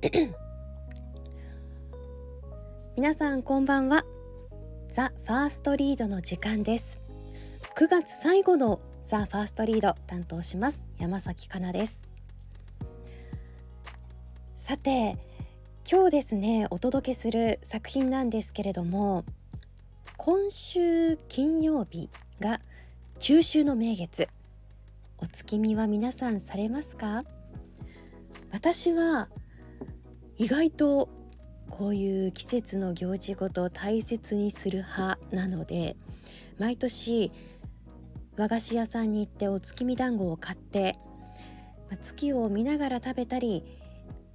皆さんこんばんは。ザ・ファーストリードの時間です。9月最後のザ・ファーストリード担当します。山崎かなです。さて今日ですねお届けする作品なんですけれども今週金曜日が中秋の名月。お月見は皆さんされますか？私は意外とこういう季節の行事ごと大切にする派なので毎年和菓子屋さんに行ってお月見団子を買って月を見ながら食べたり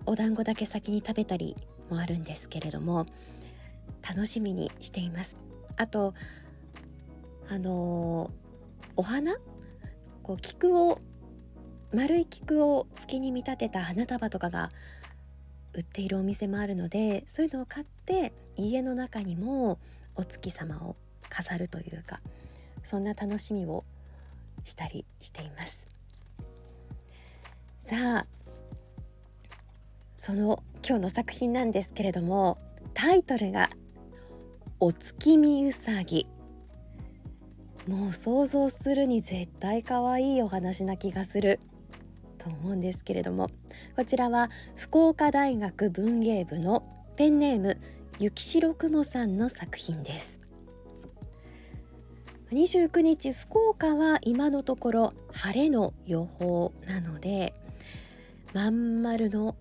お団子だけ先に食べたりもあるんですけれども楽しみにしています。あとあのー、お花？こう菊を丸い菊を月に見立てた花束とかが売っているお店もあるのでそういうのを買って家の中にもお月様を飾るというかそんな楽しみをしたりしています。さあその今日の作品なんですけれどもタイトルが「お月見うさぎ」もう想像するに絶対可愛いお話な気がする。と思うんですけれどもこちらは福岡大学文芸部のペンネーム雪城雲さんの作品です。29日福岡は今のところ晴れの予報なのでまん丸の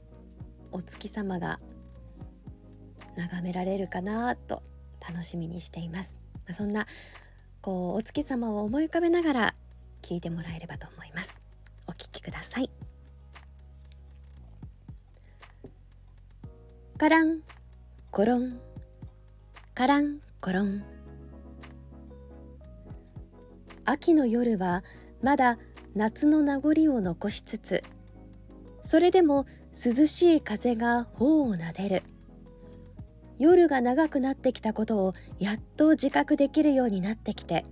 お月様が眺められるかなと楽しみにしています。そんなこうお月様を思い浮かべながら聞いてもらえればと思います。カランコロンカランコロン秋の夜はまだ夏の名残を残しつつそれでも涼しい風が頬をなでる。夜が長くなってきたことをやっと自覚できるようになってきて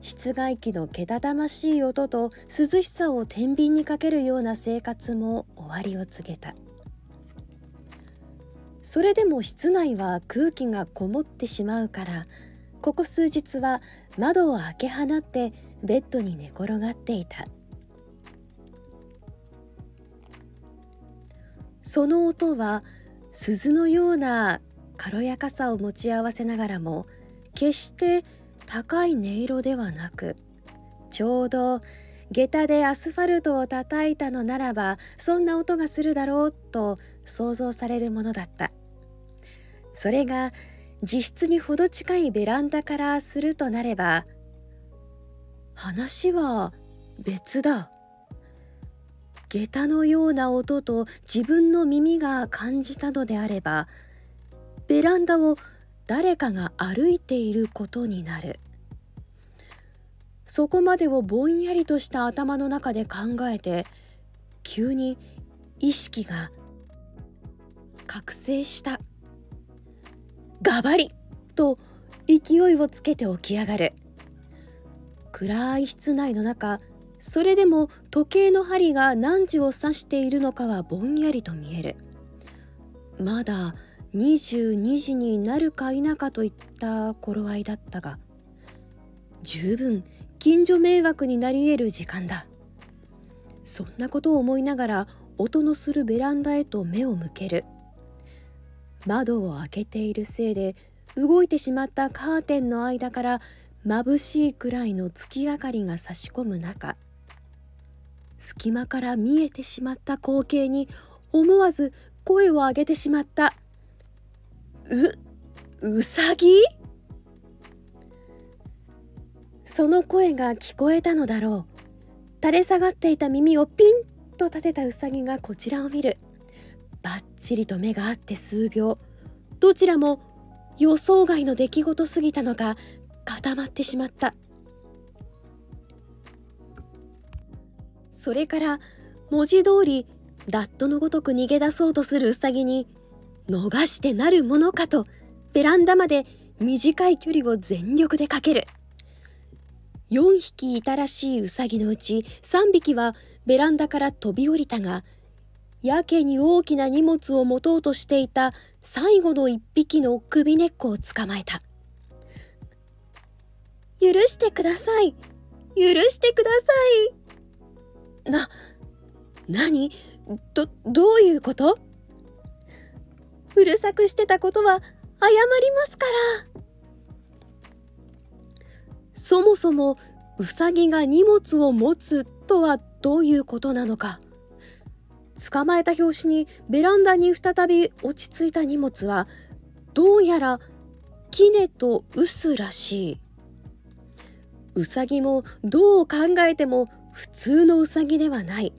室外機のけたたましい音と涼しさを天秤にかけるような生活も終わりを告げた。それでも室内は空気がこもってしまうからここ数日は窓を開け放ってベッドに寝転がっていた。その音は鈴のような軽やかさを持ち合わせながらも決して高い音色ではなくちょうど下駄でアスファルトを叩いたのならばそんな音がするだろうと想像されるものだった。それが自室にほど近いベランダからするとなれば話は別だ。下駄のような音と自分の耳が感じたのであればベランダを誰かが歩いていることになる。そこまでをぼんやりとした頭の中で考えて急に意識が覚醒した。ガバリ。と勢いをつけて起き上がる。暗い室内の中それでも時計の針が何時を指しているのかはぼんやりと見える。まだ22時になるか否かといった頃合いだったが十分近所迷惑になり得る時間だ。そんなことを思いながら音のするベランダへと目を向ける。窓を開けているせいで動いてしまったカーテンの間から眩しいくらいの月明かりが差し込む中隙間から見えてしまった光景に思わず声を上げてしまった「ううさぎ?」その声が聞こえたのだろう。垂れ下がっていた耳をピンと立てたうさぎがこちらを見る。ばっちりと目が合って数秒。どちらも予想外の出来事すぎたのか固まってしまった。それから文字通りダットのごとく逃げ出そうとするウサギに逃してなるものかとベランダまで短い距離を全力でかける。4匹いたらしいウサギのうち3匹はベランダから飛び降りたがやけに大きな荷物を持とうとしていた最後の一匹の首根っこを捕まえた。許してください。許してください。な何？どどういうこと？うるさくしてたことは謝りますから。そもそもうさぎが荷物を持つとはどういうことなのか捕まえた拍子にベランダに再び落ち着いた荷物はどうやらキネとウスらしい。うさぎもどう考えても普通のうさぎではない。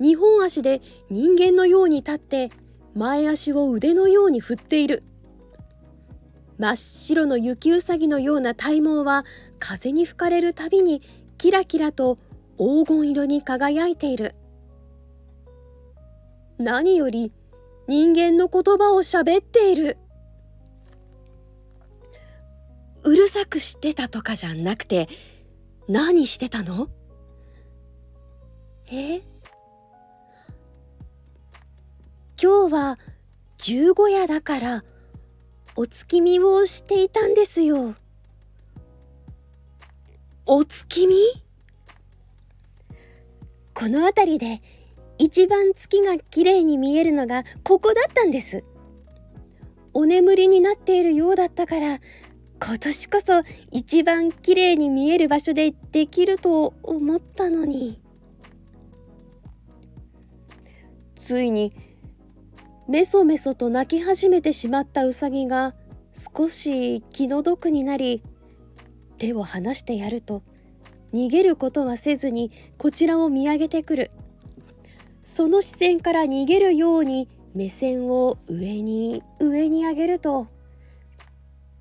2本足で人間のように立って前足を腕のように振っている。真っ白の雪うさぎのような体毛は風に吹かれるたびにキラキラと黄金色に輝いている。何より人間の言葉を喋っている。うるさくしてたとかじゃなくて何してたの？え？今日は十五夜だからお月見をしていたんですよ。お月見？この辺りで一番月が綺麗に見えるのがここだったんです。お眠りになっているようだったから今年こそ一番綺麗に見える場所でできると思ったのについにメソメソと泣き始めてしまったウサギが少し気の毒になり手を離してやると逃げることはせずにこちらを見上げてくるその視線から逃げるように目線を上に上に上げると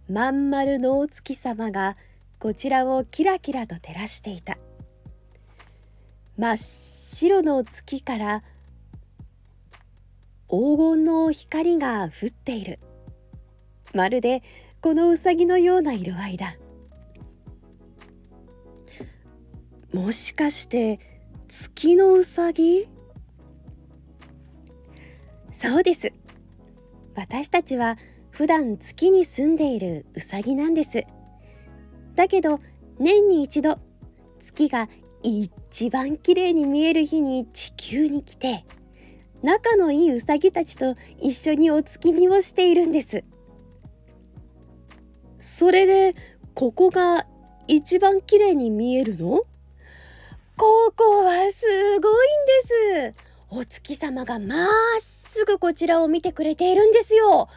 まん丸のお月様がこちらをキラキラと照らしていた。真っ白の月から黄金の光が降っている。まるでこのうさぎのような色合いだ。もしかして月のうさぎそうです。私たちは普段月に住んでいるウサギなんです。だけど年に一度月が一番綺麗に見える日に地球に来て仲のいいウサギたちと一緒にお月見をしているんです。それでここが一番綺麗に見えるのここはすごいんですお月様がまっすぐこちらを見てくれているんですよ。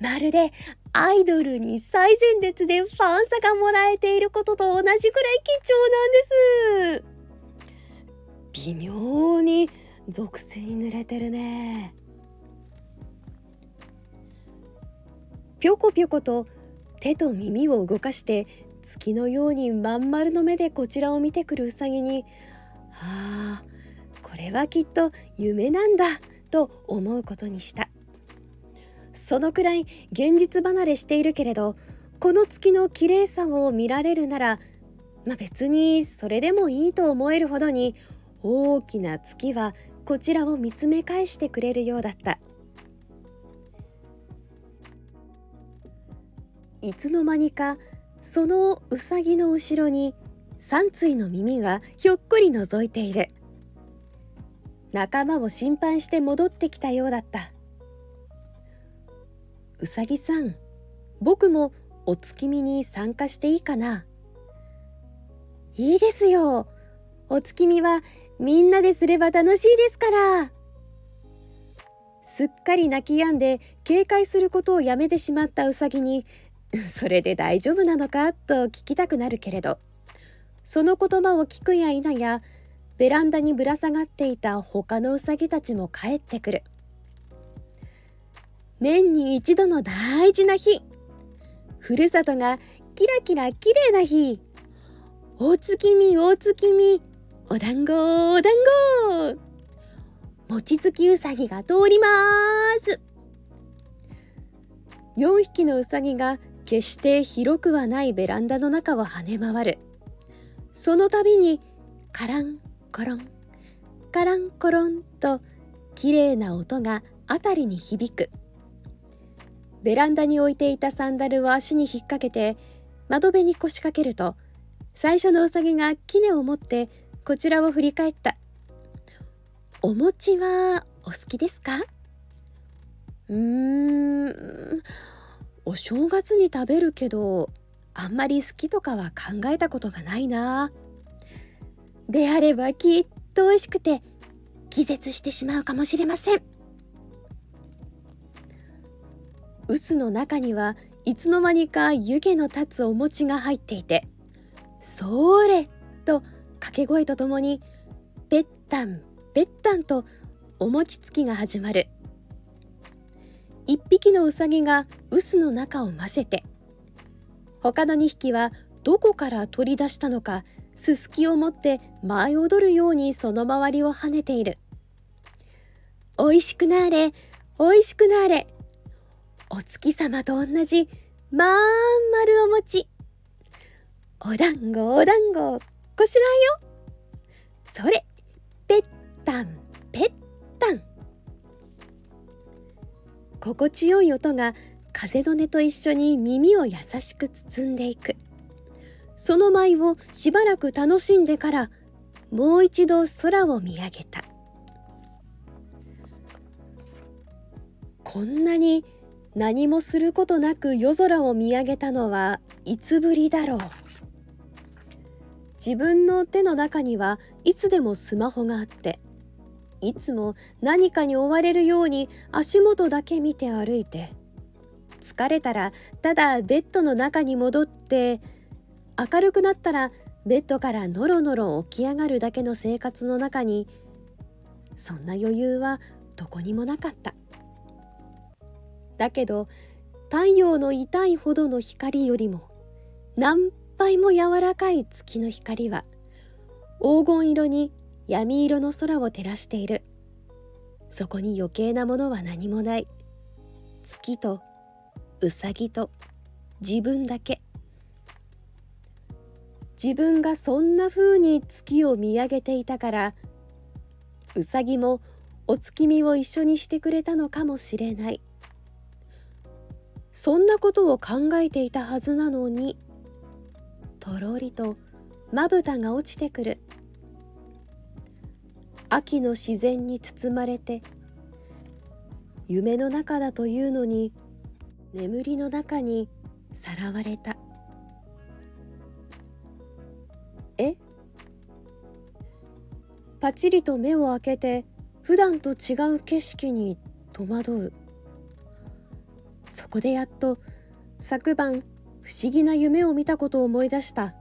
まるでアイドルに最前列でファンサがもらえていることと同じくらい貴重なんです。微妙に属性に濡れてるね。ぴょこぴょこと手と耳を動かして月のようにまん丸の目でこちらを見てくるうさぎにああこれはきっと夢なんだと思うことにした。そのくらい現実離れしているけれどこの月の綺麗さを見られるならまあ、別にそれでもいいと思えるほどに大きな月はこちらを見つめ返してくれるようだった。いつの間にかそのうさぎの後ろに三対の耳がひょっこり覗いている。仲間を心配して戻ってきたようだった。うさぎさん僕もお月見に参加していいかな？いいですよ。お月見はみんなですれば楽しいですから。すっかり泣き止んで警戒することをやめてしまったうさぎに それで大丈夫なのかと聞きたくなるけれど。その言葉を聞くや否やベランダにぶら下がっていた他のうさぎたちも帰ってくる。年に一度の大事な日。ふるさとがキラキラ綺麗な日。お月見お月見。お団子お団子。餅つきうさぎが通ります。4匹のうさぎが決して広くはないベランダの中を跳ね回る。その度にカランコロン。カランコロンと綺麗な音が辺りに響く。ベランダに置いていたサンダルを足に引っ掛けて窓辺に腰掛けると最初のうさぎが杵を持ってこちらを振り返った。お餅はお好きですか？うーん。お正月に食べるけどあんまり好きとかは考えたことがないな。であればきっと美味しくて気絶してしまうかもしれません臼の中にはいつの間にか湯気の立つお餅が入っていて「それ!」と掛け声とともに「ぺったんぺったん」とお餅つきが始まる一匹のうさぎが臼の中を混ぜて他の2匹はどこから取り出したのかすすきを持って舞い踊るようにその周りを跳ねている。おいしくなれ。おいしくなれ。お月様と同じまん丸お餅お団子お団子。こしらえよ。それぺったんぺったん。心地よい音が風の音と一緒に耳を優しく包んでいく。その舞をしばらく楽しんでからもう一度空を見上げた。こんなに何もすることなく夜空を見上げたのはいつぶりだろう。自分の手の中にはいつでもスマホがあっていつも何かに追われるように足元だけ見て歩いて疲れたらただベッドの中に戻って明るくなったらベッドからノロノロ起き上がるだけの生活の中にそんな余裕はどこにもなかった。だけど太陽の痛いほどの光よりも何倍も柔らかい月の光は黄金色に闇色の空を照らしている。そこに余計なものは何もない。月とうさぎと自分だけ。自分がそんな風に月を見上げていたからうさぎもお月見を一緒にしてくれたのかもしれない。そんなことを考えていたはずなのにとろりとまぶたが落ちてくる。秋の自然に包まれて夢の中だというのに眠りの中にさらわれた。パチリと目を開けて普段と違う景色に戸惑う。そこでやっと昨晩不思議な夢を見たことを思い出した。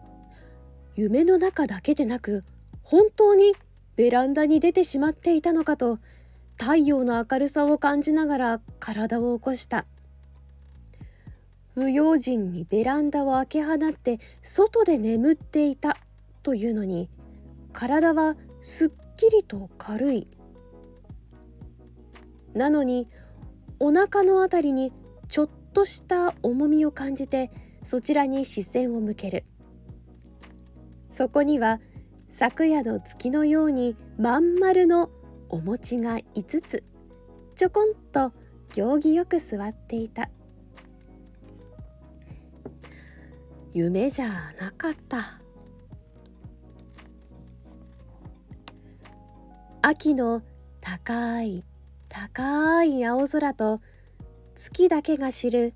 夢の中だけでなく本当にベランダに出てしまっていたのかと太陽の明るさを感じながら体を起こした。不用心にベランダを開け放って外で眠っていたというのに体はすっきりと軽い。なのにお腹のあたりにちょっとした重みを感じてそちらに視線を向ける。そこには昨夜の月のようにまん丸のお餅が5つちょこんと行儀よく座っていた。夢じゃなかった。秋の高い高い青空と月だけが知る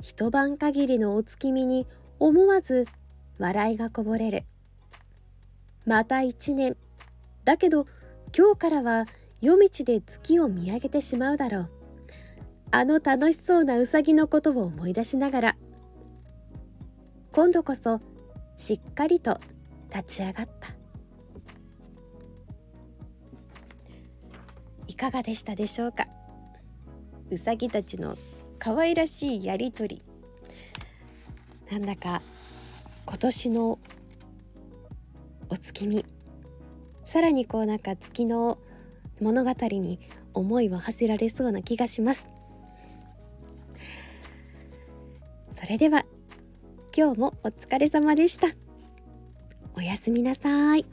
一晩限りのお月見に思わず笑いがこぼれる。また一年。だけど今日からは夜道で月を見上げてしまうだろう。あの楽しそうなうさぎのことを思い出しながら。今度こそしっかりと立ち上がった。かがでしたでしょうか？うさぎたちの可愛らしいやりとり。なんだか今年のお月見。さらにこうなんか月の物語に思いを馳せられそうな気がします。それでは今日もお疲れ様でした。おやすみなさい。